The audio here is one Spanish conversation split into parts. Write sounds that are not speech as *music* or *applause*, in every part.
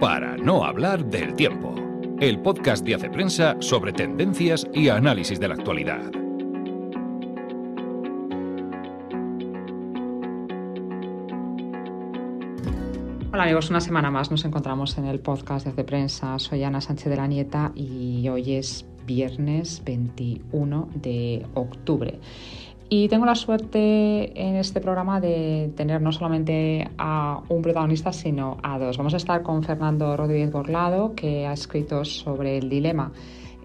Para no hablar del tiempo, el podcast de Hace Prensa sobre tendencias y análisis de la actualidad. Hola amigos, una semana más nos encontramos en el podcast de Hace Prensa. Soy Ana Sánchez de la Nieta y hoy es viernes 21 de octubre. Y tengo la suerte en este programa de tener no solamente a un protagonista, sino a dos. Vamos a estar con Fernando Rodríguez Borlado, que ha escrito sobre el dilema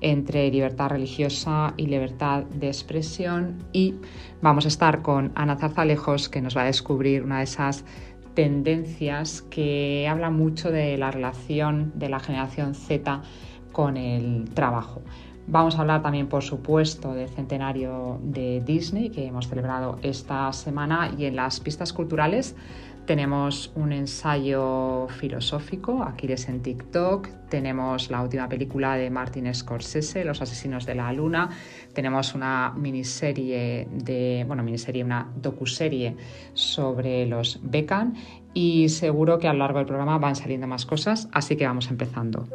entre libertad religiosa y libertad de expresión. Y vamos a estar con Ana Zarzalejos, que nos va a descubrir una de esas tendencias que habla mucho de la relación de la generación Z con el trabajo. Vamos a hablar también, por supuesto, del centenario de Disney que hemos celebrado esta semana y en las pistas culturales tenemos un ensayo filosófico, Aquiles en TikTok, tenemos la última película de Martin Scorsese, Los asesinos de la luna, tenemos una miniserie de, bueno, miniserie, una docuserie sobre los Beckham y seguro que a lo largo del programa van saliendo más cosas, así que vamos empezando.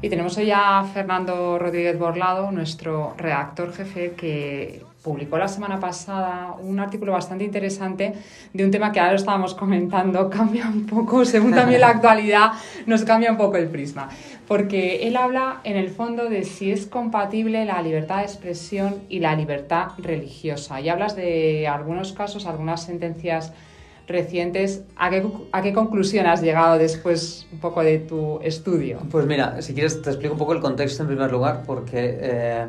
Y tenemos hoy a Fernando Rodríguez Borlado, nuestro redactor jefe, que publicó la semana pasada un artículo bastante interesante de un tema que ahora lo estábamos comentando, *laughs* cambia un poco, según también la actualidad, nos cambia un poco el prisma. Porque él habla en el fondo de si es compatible la libertad de expresión y la libertad religiosa. Y hablas de algunos casos, algunas sentencias recientes. ¿A qué, ¿A qué, conclusión has llegado después un poco de tu estudio? Pues mira, si quieres te explico un poco el contexto en primer lugar, porque eh,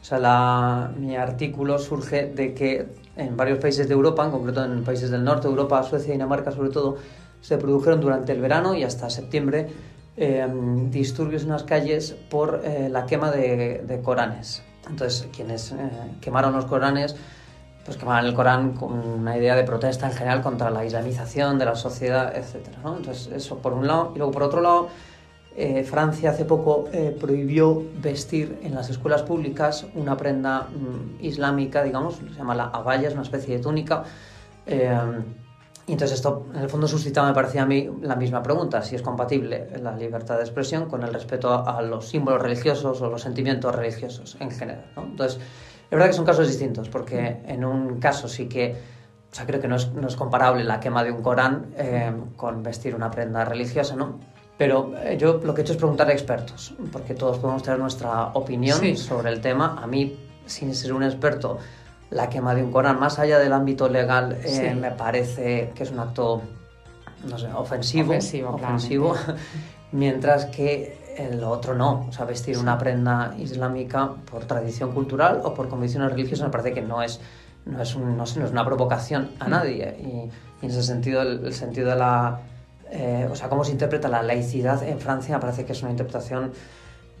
o sea, la, mi artículo surge de que en varios países de Europa, en concreto en países del norte Europa, Suecia Dinamarca sobre todo, se produjeron durante el verano y hasta septiembre eh, disturbios en las calles por eh, la quema de, de, Coranes. Entonces, quienes quemaron los Coranes pues quemaban el Corán con una idea de protesta en general contra la islamización de la sociedad, etc. ¿no? Entonces, eso por un lado. Y luego, por otro lado, eh, Francia hace poco eh, prohibió vestir en las escuelas públicas una prenda mm, islámica, digamos, se llama la abaya, es una especie de túnica. Eh, y entonces esto, en el fondo, suscitaba, me parecía a mí, la misma pregunta, si es compatible la libertad de expresión con el respeto a, a los símbolos religiosos o los sentimientos religiosos en general. ¿no? Entonces, es verdad que son casos distintos, porque en un caso sí que, o sea, creo que no es, no es comparable la quema de un Corán eh, con vestir una prenda religiosa, ¿no? Pero eh, yo lo que he hecho es preguntar a expertos, porque todos podemos tener nuestra opinión sí. sobre el tema. A mí, sin ser un experto, la quema de un Corán, más allá del ámbito legal, eh, me parece que es un acto, no sé, ofensivo. Ofensivo, ofensivo *laughs* mientras que el otro no. O sea, vestir una prenda islámica por tradición cultural o por convicciones religiosas me parece que no es, no es, un, no, sé, no es una provocación a nadie. Y, y en ese sentido, el, el sentido de la... Eh, o sea, cómo se interpreta la laicidad en Francia me parece que es una interpretación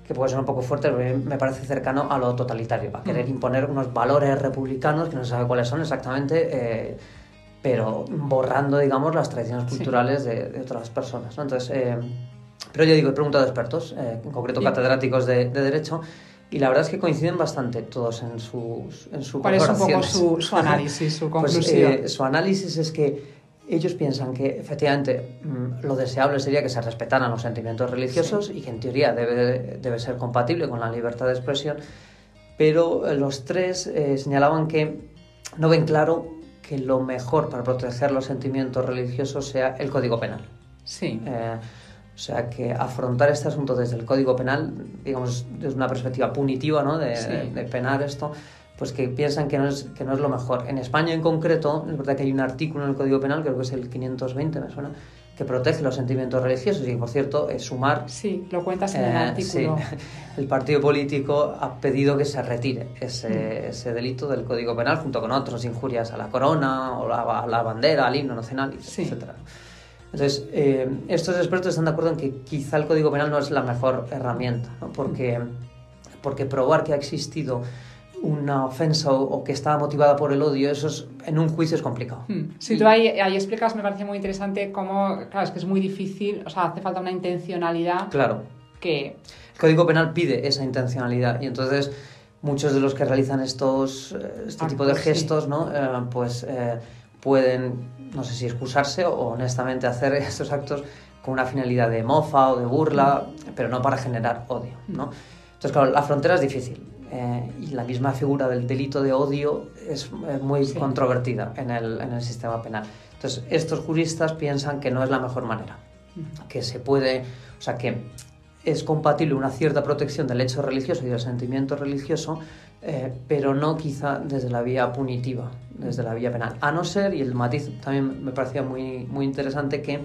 que puede ser un poco fuerte, pero me parece cercano a lo totalitario, a querer imponer unos valores republicanos que no se sabe cuáles son exactamente, eh, pero borrando, digamos, las tradiciones culturales sí. de, de, otras personas. ¿no? Entonces, eh, pero yo digo, he preguntado a expertos, eh, en concreto catedráticos de, de, Derecho, y la verdad es que coinciden bastante todos en, sus, en su ¿Cuál es un poco su, su análisis, su *laughs* conclusión? Pues, eh, su análisis es que ellos piensan que efectivamente mmm, lo deseable sería que se respetaran los sentimientos religiosos sí. y que en teoría debe, debe ser compatible con la libertad de expresión, pero los tres eh, señalaban que no ven claro que lo mejor para proteger los sentimientos religiosos sea el Código Penal. Sí. Eh, o sea, que afrontar este asunto desde el Código Penal, digamos, desde una perspectiva punitiva, ¿no? De, sí. de, de penar esto, pues que piensan que no, es, que no es lo mejor. En España en concreto, es verdad que hay un artículo en el Código Penal, creo que es el 520, me suena, que protege los sentimientos religiosos y, por cierto, es sumar... Sí, lo cuentas en eh, el artículo. Sí, *laughs* el partido político ha pedido que se retire ese, mm. ese, delito del Código Penal junto con otros, injurias a la corona, o a la bandera, al himno nacional, sí. etcétera. Entonces, eh, estos expertos están de acuerdo en que quizá el Código Penal no es la mejor herramienta, ¿no? porque, porque probar que ha existido una ofensa o, que estaba motivada por el odio, eso es, en un juicio es complicado. Hmm. Si tú ahí, ahí, explicas, me parece muy interesante cómo, claro, es que es muy difícil, o sea, hace falta una intencionalidad. Claro. Que... El Código Penal pide esa intencionalidad y entonces muchos de los que realizan estos, eh, este tipo de gestos, ¿no? Eh, pues eh, pueden, no sé si excusarse o honestamente hacer *laughs* estos actos con una finalidad de mofa o de burla, hmm. pero no para generar odio, ¿no? Entonces, claro, la frontera es difícil. Eh, y la misma figura del delito de odio es eh, muy controvertida en el, en el, sistema penal. Entonces, estos juristas piensan que no es la mejor manera, que se puede, o sea, que es compatible una cierta protección del hecho religioso y del sentimiento religioso, eh, pero no quizá desde la vía punitiva, desde la vía penal. A no ser, y el matiz también me parecía muy, muy interesante, que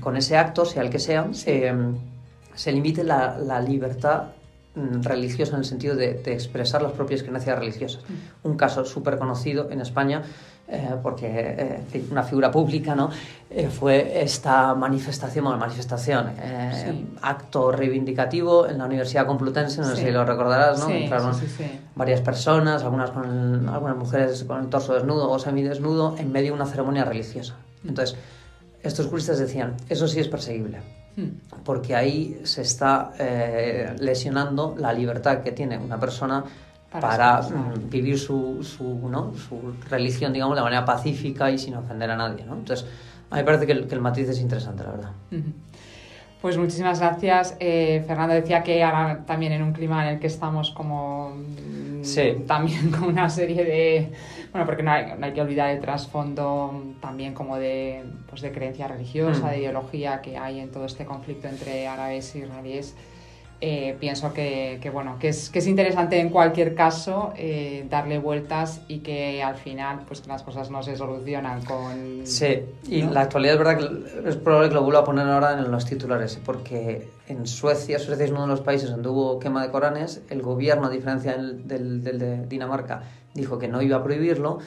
con ese acto, sea el que sea, se limite la, la libertad Mm, religiosa en el sentido de, expresar las propias creencias religiosas. Mm. Un caso súper conocido en España, eh, porque eh, una figura pública, ¿no? Eh, fue esta manifestación, bueno, manifestación, acto reivindicativo en la Universidad Complutense, no sé si lo recordarás, ¿no? Entraron varias personas, algunas, con algunas mujeres con el torso desnudo o semidesnudo, en medio de una ceremonia religiosa. Mm. Entonces, estos juristas decían, eso sí es perseguible Hmm. porque ahí se está eh, lesionando la libertad que tiene una persona para, mm, vivir su, su, ¿no? su, religión, digamos, de manera pacífica y sin ofender a nadie. ¿no? Entonces, a mí me parece que el, que el matiz es interesante, la verdad. Pues muchísimas gracias. Eh, Fernando decía que ahora también en un clima en el que estamos como mm, también *laughs* con una serie de bueno, porque no hay, no hay que olvidar el trasfondo también como de, pues de creencia religiosa, mm. de ideología que hay en todo este conflicto entre árabes y israelíes. Eh, pienso que, que, bueno, que es, que es interesante en cualquier caso eh, darle vueltas y que al final pues las cosas no se solucionan con... Sí, y la actualidad es verdad que es probable que lo vuelva a poner ahora en los titulares, porque en Suecia, Suecia es uno de los países donde hubo quema de Coranes, el gobierno, a diferencia del, del, del de Dinamarca, dijo que no iba a prohibirlo,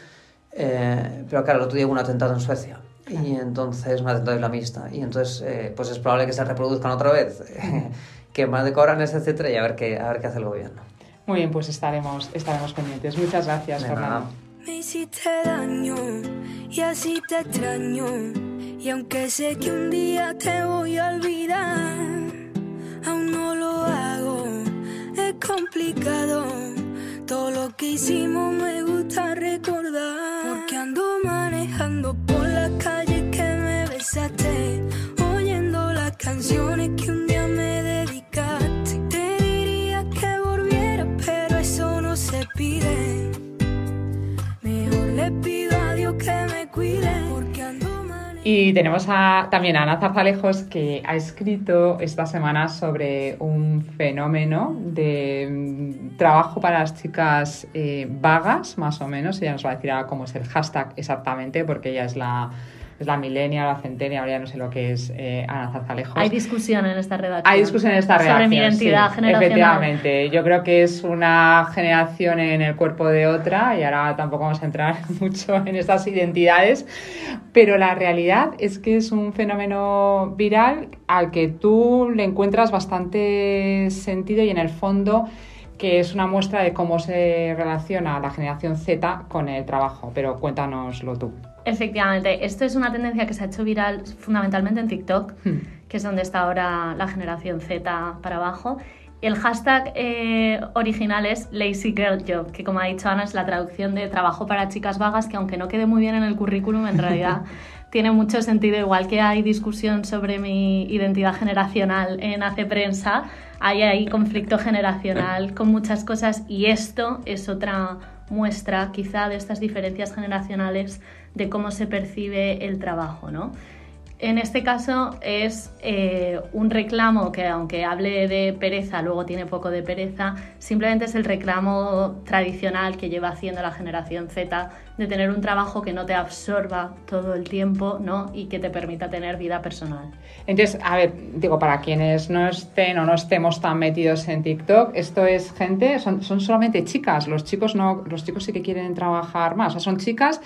eh, pero claro, el otro día hubo un atentado en Suecia. Y entonces, un atentado islamista. Y entonces, pues es probable que se reproduzcan otra vez *laughs* que más decoran, etcétera, y a ver qué, a ver qué hace el gobierno. Muy bien, pues estaremos, estaremos pendientes. Muchas gracias, Fernando. Me hiciste daño y así te extraño. Y aunque sé que un día te voy a olvidar, aún no lo hago. Es complicado. Todo lo que hicimos me gusta recordar. Porque ando manejando Y tenemos también a Ana Zarzalejos que ha escrito esta semana sobre un fenómeno de mm, trabajo para las chicas eh, vagas, más o menos. Ella nos va a decir cómo es el hashtag exactamente, porque ella es la es la milenia, la centenia, ya no sé lo que es eh, Ana Zarzalejos. Hay discusión en esta redacción. Hay discusión en esta redacción. Sobre mi identidad generacional. Efectivamente. Yo creo que es una generación en el cuerpo de otra y ahora tampoco vamos a entrar *laughs* mucho en estas identidades, pero la realidad es que es un fenómeno viral al que tú le encuentras bastante sentido y en el fondo que es una muestra de cómo se relaciona la generación Z con el trabajo, pero cuéntanoslo tú. Efectivamente, esto es una tendencia que se ha hecho viral fundamentalmente en TikTok, hmm. que es donde está ahora la generación Z para abajo. El hashtag eh, original es Lazy Girl Job, que como ha dicho Ana es la traducción de trabajo para chicas vagas, que aunque no quede muy bien en el currículum, en realidad *laughs* tiene mucho sentido. Igual que hay discusión sobre mi identidad generacional en Hace Prensa, hay ahí conflicto generacional *laughs* con muchas cosas y esto es otra muestra quizá de estas diferencias generacionales de cómo se percibe el trabajo, ¿no? En este caso es eh, un reclamo que aunque hable de pereza, luego tiene poco de pereza, simplemente es el reclamo tradicional que lleva haciendo la generación Z de tener un trabajo que no te absorba todo el tiempo ¿no? y que te permita tener vida personal. Entonces, a ver, digo, para quienes no estén o no estemos tan metidos en TikTok, esto es gente, son, son solamente chicas, los chicos no, los chicos sí que quieren trabajar más, o sea, son chicas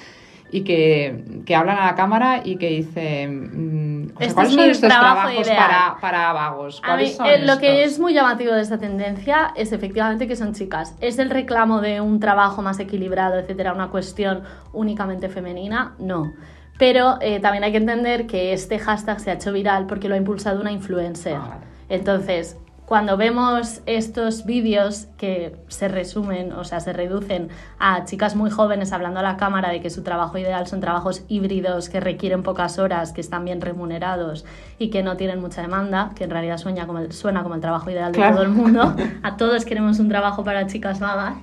y que, que hablan a la cámara y que dicen, mm, Este ¿cuáles es son estos trabajo trabajos para, para vagos? A ¿Cuáles mí, son eh, lo que es muy llamativo de esta tendencia es efectivamente que son chicas. Es el reclamo de un trabajo más equilibrado, etcétera, una cuestión únicamente femenina, no. Pero eh, también hay que entender que este hashtag se ha hecho viral porque lo ha impulsado una influencer. Ah, vale. Entonces, cuando vemos estos vídeos que se resumen, o sea, se reducen a chicas muy jóvenes hablando a la cámara de que su trabajo ideal son trabajos híbridos que requieren pocas horas, que están bien remunerados y que no tienen mucha demanda, que en realidad sueña como el- suena como el trabajo ideal de Claro. todo el mundo. *laughs* A todos queremos un trabajo para chicas vagas.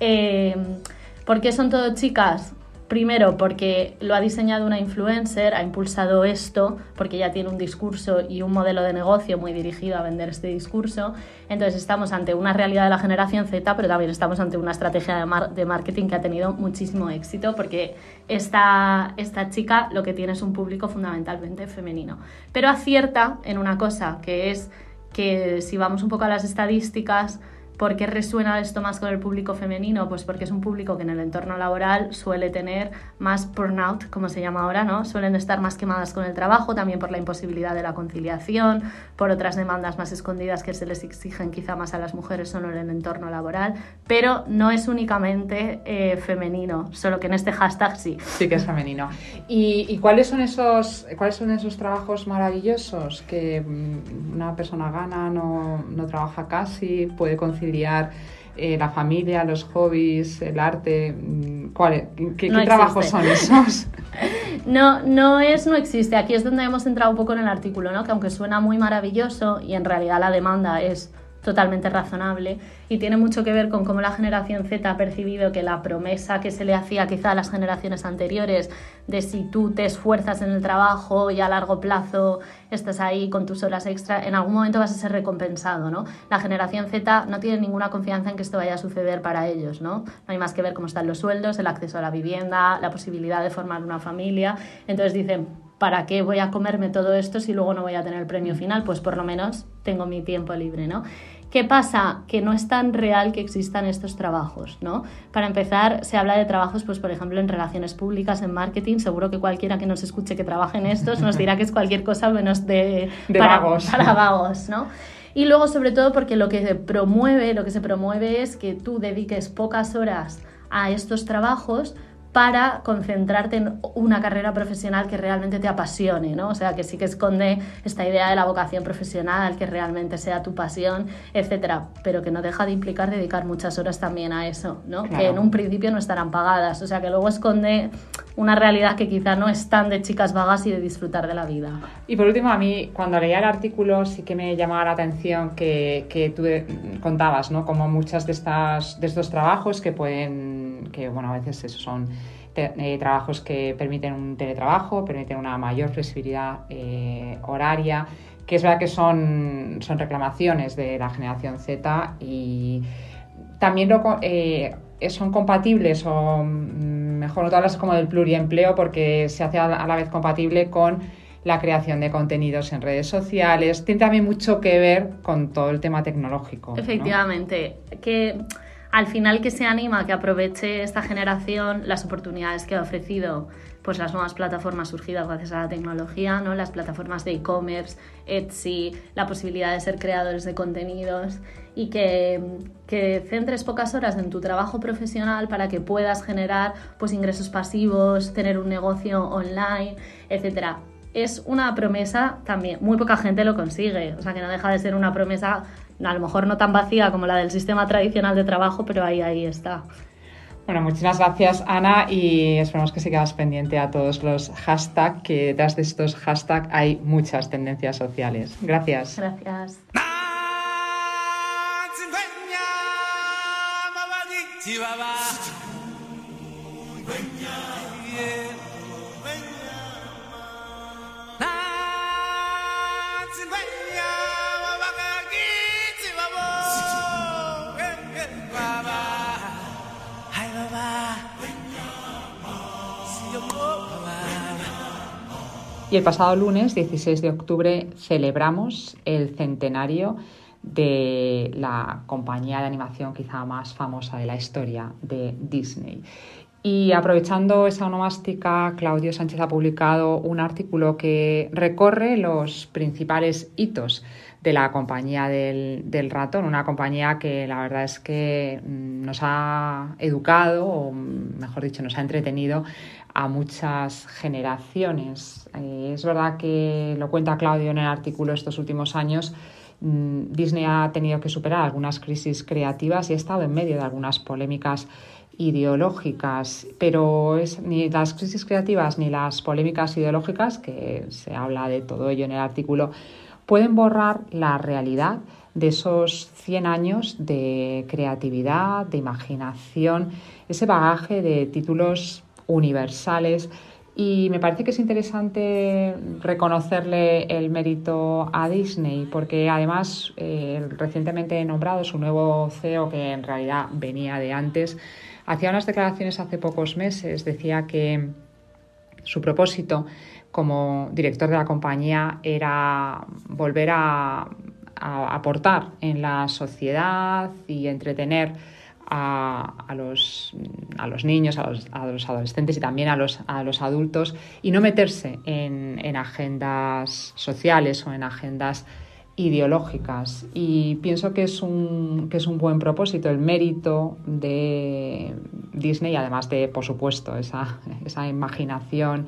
Eh, ¿Por qué son todo chicas? Primero, porque lo ha diseñado una influencer, ha impulsado esto, porque ya tiene un discurso y un modelo de negocio muy dirigido a vender este discurso. Entonces estamos ante una realidad de la generación Z, pero también estamos ante una estrategia de, mar- de marketing que ha tenido muchísimo éxito, porque esta, esta chica lo que tiene es un público fundamentalmente femenino. Pero acierta en una cosa, que es que si vamos un poco a las estadísticas, ¿Por qué resuena esto más con el público femenino? Pues porque es un público que en el entorno laboral suele tener más burnout, como se llama ahora, ¿no? Suelen estar más quemadas con el trabajo, también por la imposibilidad de la conciliación, por otras demandas más escondidas que se les exigen quizá más a las mujeres solo en el entorno laboral, pero no es únicamente eh, femenino, solo que en este hashtag sí. Sí que es femenino. ¿Y, y cuáles, son esos, cuáles son esos trabajos maravillosos que mm, una persona gana, no, no trabaja casi, puede conciliar eh, la familia, los hobbies, el arte? mm, ¿cuál- ¿Qué, No qué trabajos son esos? *laughs* No, no es, no existe. Aquí es donde hemos entrado un poco en el artículo, ¿no? Que aunque suena muy maravilloso y en realidad la demanda es totalmente razonable y tiene mucho que ver con cómo la generación Z ha percibido que la promesa que se le hacía quizá a las generaciones anteriores de si tú te esfuerzas en el trabajo y a largo plazo estás ahí con tus horas extra, en algún momento vas a ser recompensado, ¿no? La generación Z no tiene ninguna confianza en que esto vaya a suceder para ellos, ¿no? No hay más que ver cómo están los sueldos, el acceso a la vivienda, la posibilidad de formar una familia. Entonces dicen, ¿para qué voy a comerme todo esto si luego no voy a tener el premio final? Pues por lo menos tengo mi tiempo libre, ¿no? ¿Qué pasa? Que no es tan real que existan estos trabajos, ¿no? Para empezar, se habla de trabajos, pues por ejemplo, en relaciones públicas, en marketing. Seguro que cualquiera que nos escuche que trabaje en estos nos dirá que es cualquier cosa menos de, De para, vagos. para vagos, ¿no? Y luego, sobre todo, porque lo que se promueve, lo que se promueve es que tú dediques pocas horas a estos trabajos para concentrarte en una carrera profesional que realmente te apasione, ¿no? O sea, que sí que esconde esta idea de la vocación profesional, que realmente sea tu pasión, etcétera, pero que no deja de implicar dedicar muchas horas también a eso, ¿no? Claro. Que en un principio no estarán pagadas, o sea, que luego esconde una realidad que quizá no es tan de chicas vagas y de disfrutar de la vida. Y por último, a mí, cuando leía el artículo, sí que me llamaba la atención que, que tú contabas, ¿no? Como muchas de, estas, de estos trabajos que pueden, que bueno, a veces eso son eh, trabajos que permiten un teletrabajo, permiten una mayor flexibilidad eh, horaria, que es verdad que son, son reclamaciones de la generación Z y también eh, son compatibles o mm, mejor no te hablas como del pluriempleo porque se hace a la, vez compatible con la creación de contenidos en redes sociales. Tiene también mucho que ver con todo el tema tecnológico. ¿no? Efectivamente, que al final que se anima a que aproveche esta generación las oportunidades que ha ofrecido pues las nuevas plataformas surgidas gracias a la tecnología, ¿no? las plataformas de e-commerce, Etsy, la posibilidad de ser creadores de contenidos y que, centres pocas horas en tu trabajo profesional para que puedas generar pues ingresos pasivos, tener un negocio online, etcétera es una promesa también, muy poca gente lo consigue, o sea que no deja de ser una promesa, a lo mejor no tan vacía como la del sistema tradicional de trabajo, pero ahí, ahí está. Bueno, muchísimas gracias Ana y esperamos que sigas pendiente a todos los hashtags, que detrás de estos hashtags hay muchas tendencias sociales. Gracias. Gracias. Y el pasado lunes, 16 de octubre, celebramos el centenario de la compañía de animación quizá más famosa de la historia de Disney. Y aprovechando esa onomástica, Claudio Sánchez ha publicado un artículo que recorre los principales hitos de la compañía del, ratón, una compañía que la verdad es que mm, nos ha educado, o mejor dicho, nos ha entretenido a muchas generaciones. Eh, es verdad que lo cuenta Claudio en el artículo estos últimos años. Mm, Disney ha tenido que superar algunas crisis creativas y ha estado en medio de algunas polémicas ideológicas, pero es, ni las crisis creativas ni las polémicas ideológicas, que se habla de todo ello en el artículo, pueden borrar la realidad de esos 100 años de creatividad, de imaginación, ese bagaje de títulos universales. Y me parece que es interesante reconocerle el mérito a Disney, porque además eh, recientemente nombrado su nuevo CEO, que en realidad venía de antes, hacía unas declaraciones hace pocos meses, decía que su propósito como director de la compañía era volver a aportar en la sociedad y entretener a, los, a los, niños, a los, a los, adolescentes y también a los, a los adultos y no meterse en, en agendas sociales o en agendas ideológicas. Y pienso que es un, que es un buen propósito el mérito de Disney además de por supuesto esa, esa imaginación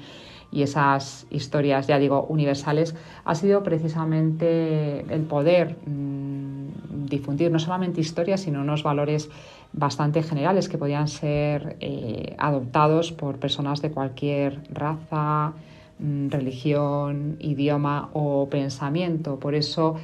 y esas historias ya digo universales ha sido precisamente el poder mm, difundir no solamente historias sino unos valores bastante generales que podían ser eh, adoptados por personas de cualquier raza, religión, idioma o pensamiento. Por eso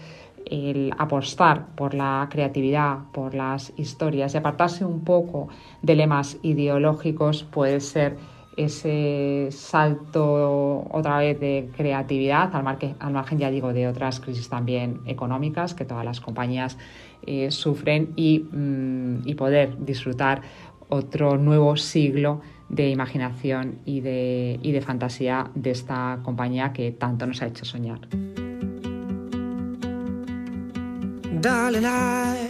el apostar por la creatividad, por las historias y apartarse un poco de lemas ideológicos puede ser ese salto otra vez de creatividad, al, al margen, ya digo, de otras crisis también económicas que todas las compañías eh, sufren mm, y, poder disfrutar otro nuevo siglo de imaginación y de, y de fantasía de esta compañía que tanto nos ha hecho soñar. Darling, I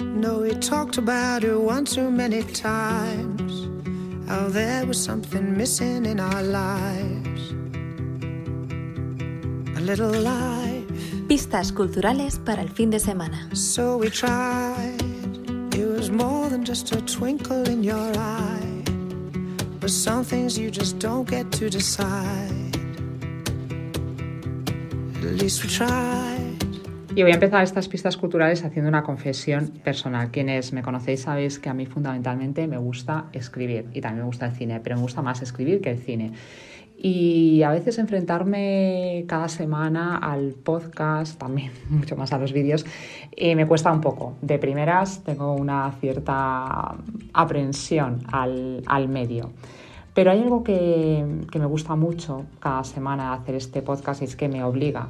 know we talked about it once too many times. How there was something missing in our lives. A little light. Pistas culturales para el fin de semana. So we tried. It was more than just a twinkle in your eye. But some things you just don't get to decide. At least we. Y voy a empezar estas pistas culturales haciendo una confesión personal. Quienes me conocéis sabéis que a mí fundamentalmente me gusta escribir y también me gusta el cine, pero me gusta más escribir que el cine. Y a veces enfrentarme cada semana al podcast, también *laughs* mucho más a los vídeos, eh, me cuesta un poco. De primeras tengo una cierta aprensión al, al medio. Pero hay algo que, que, me gusta mucho cada semana hacer este podcast y es que me obliga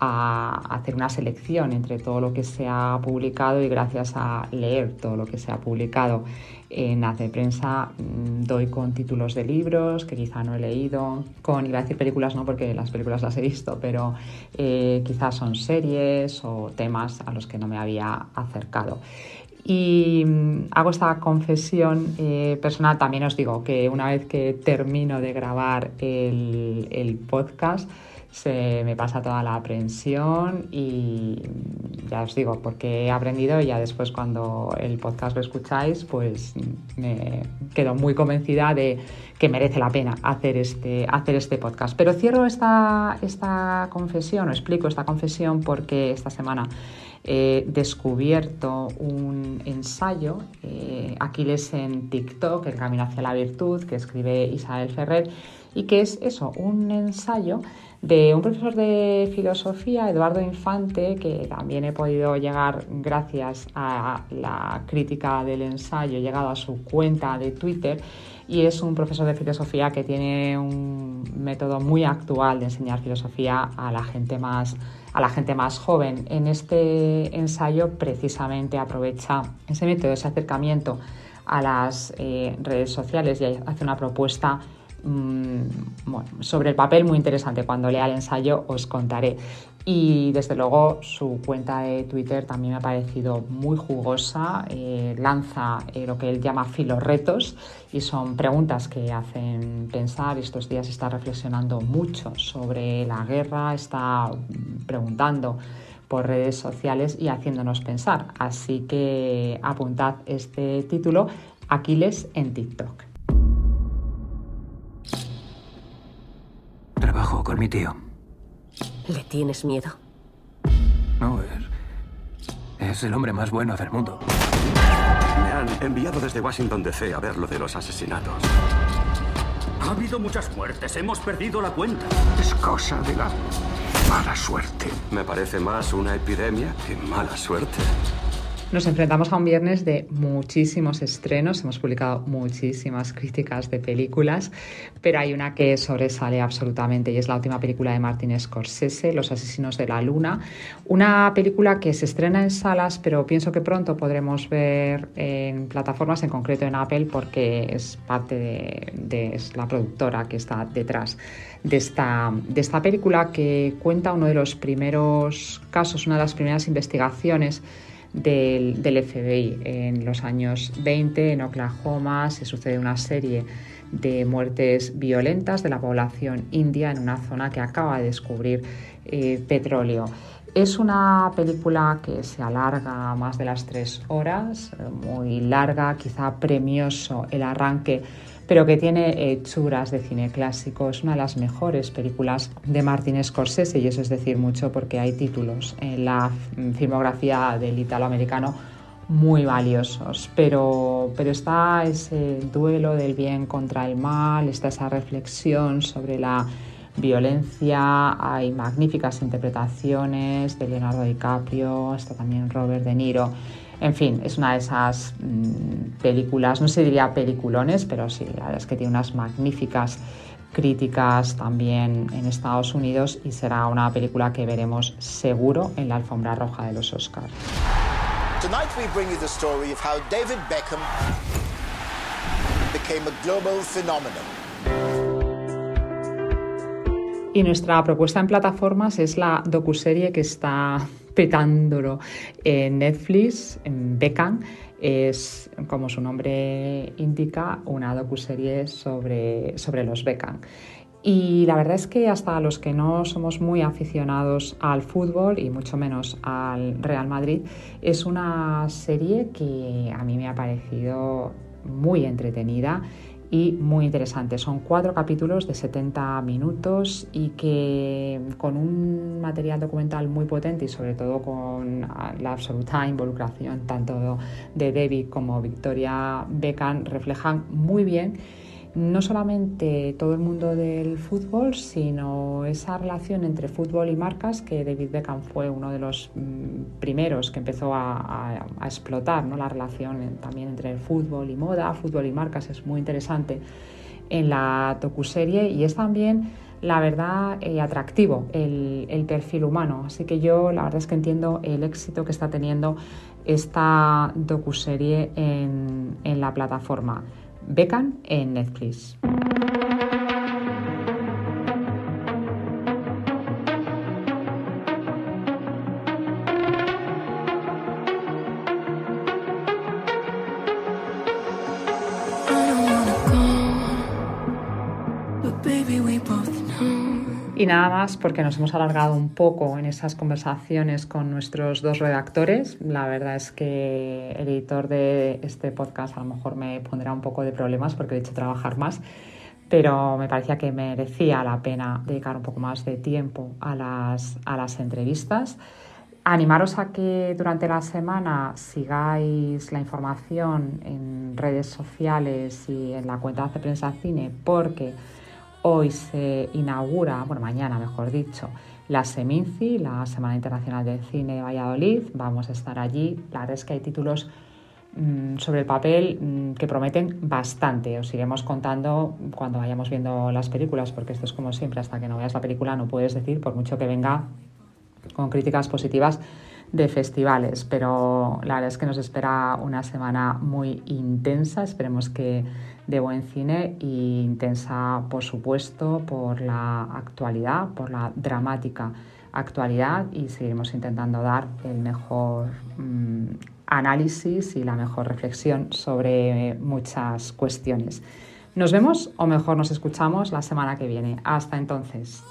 a hacer una selección entre todo lo que se ha publicado y gracias a leer todo lo que se ha publicado en Hace Prensa mm, doy con títulos de libros que quizá no he leído, con, iba a decir películas no porque las películas las he visto, pero eh, quizás son series o temas a los que no me había acercado. Y mm, hago esta confesión eh, personal, también os digo que una vez que termino de grabar el podcast, se me pasa toda la aprensión y ya os digo, porque he aprendido y ya después cuando el podcast lo escucháis, pues me quedo muy convencida de que merece la pena hacer este, hacer este podcast. Pero cierro esta, esta confesión, o explico esta confesión porque esta semana he descubierto un ensayo, eh, Aquiles en TikTok, El Camino hacia la Virtud, que escribe Isabel Ferrer, y que es eso, un ensayo de un profesor de filosofía, Eduardo Infante, que también he podido llegar gracias a la crítica del ensayo, he llegado a su cuenta de Twitter y es un profesor de filosofía que tiene un método muy actual de enseñar filosofía a la gente más a la gente más joven. En este ensayo precisamente aprovecha ese método, ese acercamiento a las eh, redes sociales y hace una propuesta mm, sobre el papel muy interesante. Cuando lea el ensayo os contaré. Y desde luego su cuenta de Twitter también me ha parecido muy jugosa, eh, lanza eh, lo que él llama filorretos y son preguntas que hacen pensar. Estos días está reflexionando mucho sobre la guerra, está preguntando por redes sociales y haciéndonos pensar. Así que apuntad este título, Aquiles en TikTok. Mi tío. ¿Le tienes miedo? No, es. Es el hombre más bueno del mundo. Me han enviado desde Washington DC a ver lo de los asesinatos. Ha habido muchas muertes, hemos perdido la cuenta. Es cosa de la mala suerte. Me parece más una epidemia que mala suerte. Nos enfrentamos a un viernes de muchísimos estrenos, hemos publicado muchísimas críticas de películas, pero hay una que sobresale absolutamente y es la última película de Martin Scorsese, Los Asesinos de la Luna, una película que se estrena en salas, pero pienso que pronto podremos ver en plataformas, en concreto en Apple, porque es parte de, la productora que está detrás de esta, de esta película que cuenta uno de los primeros casos, una de las primeras investigaciones del, FBI. En los años 20, en Oklahoma, se sucede una serie de muertes violentas de la población india en una zona que acaba de descubrir eh, petróleo. Es una película que se alarga más de las tres horas, muy larga, quizá premioso el arranque pero que tiene hechuras de cine clásico. Es una de las mejores películas de Martin Scorsese y eso es decir mucho porque hay títulos en la filmografía del italoamericano muy valiosos, pero, pero está ese duelo del bien contra el mal, está esa reflexión sobre la violencia, hay magníficas interpretaciones de Leonardo DiCaprio, está también Robert De Niro. En fin, es una de esas mm, películas, no se diría peliculones, pero sí, la verdad es que tiene unas magníficas críticas también en Estados Unidos y será una película que veremos seguro en la alfombra roja de los Oscars. Tonight we bring you the story of how David Beckham became a global phenomenon. Y nuestra propuesta en plataformas es la docuserie que está petándolo en Netflix, en Beckham. Es, como su nombre indica, una docuserie sobre, sobre los Beckham. Y la verdad es que hasta los que no somos muy aficionados al fútbol y mucho menos al Real Madrid, es una serie que a mí me ha parecido muy entretenida y muy interesante. Son cuatro capítulos de 70 minutos y que con un material documental muy potente y sobre todo con la absoluta involucración tanto de David como Victoria Beckham reflejan muy bien no solamente todo el mundo del fútbol, sino esa relación entre fútbol y marcas que David Beckham fue uno de los mm, primeros que empezó a, explotar, ¿no? la relación también entre el fútbol y moda, fútbol y marcas es muy interesante en la docuserie y es también la verdad eh, atractivo el, perfil humano. Así que yo la verdad es que entiendo el éxito que está teniendo esta docuserie en, en la plataforma. Beckham en Netflix. Nada más porque nos hemos alargado un poco en esas conversaciones con nuestros dos redactores. La verdad es que el editor de este podcast a lo mejor me pondrá un poco de problemas porque he hecho trabajar más, pero me parecía que merecía la pena dedicar un poco más de tiempo a las, a las entrevistas. Animaros a que durante la semana sigáis la información en redes sociales y en la cuenta de Prensa Cine porque Hoy se inaugura, bueno, mañana mejor dicho, la Seminci, la Semana Internacional del Cine de Valladolid. Vamos a estar allí. La verdad es que hay títulos mm, sobre el papel mm, que prometen bastante. Os iremos contando cuando vayamos viendo las películas, porque esto es como siempre, hasta que no veas la película no puedes decir, por mucho que venga con críticas positivas de festivales. Pero la verdad es que nos espera una semana muy intensa. Esperemos que de buen cine e intensa, por supuesto, por la actualidad, por la dramática actualidad y seguiremos intentando dar el mejor mm, análisis y la mejor reflexión sobre muchas cuestiones. Nos vemos o mejor nos escuchamos la semana que viene. Hasta entonces.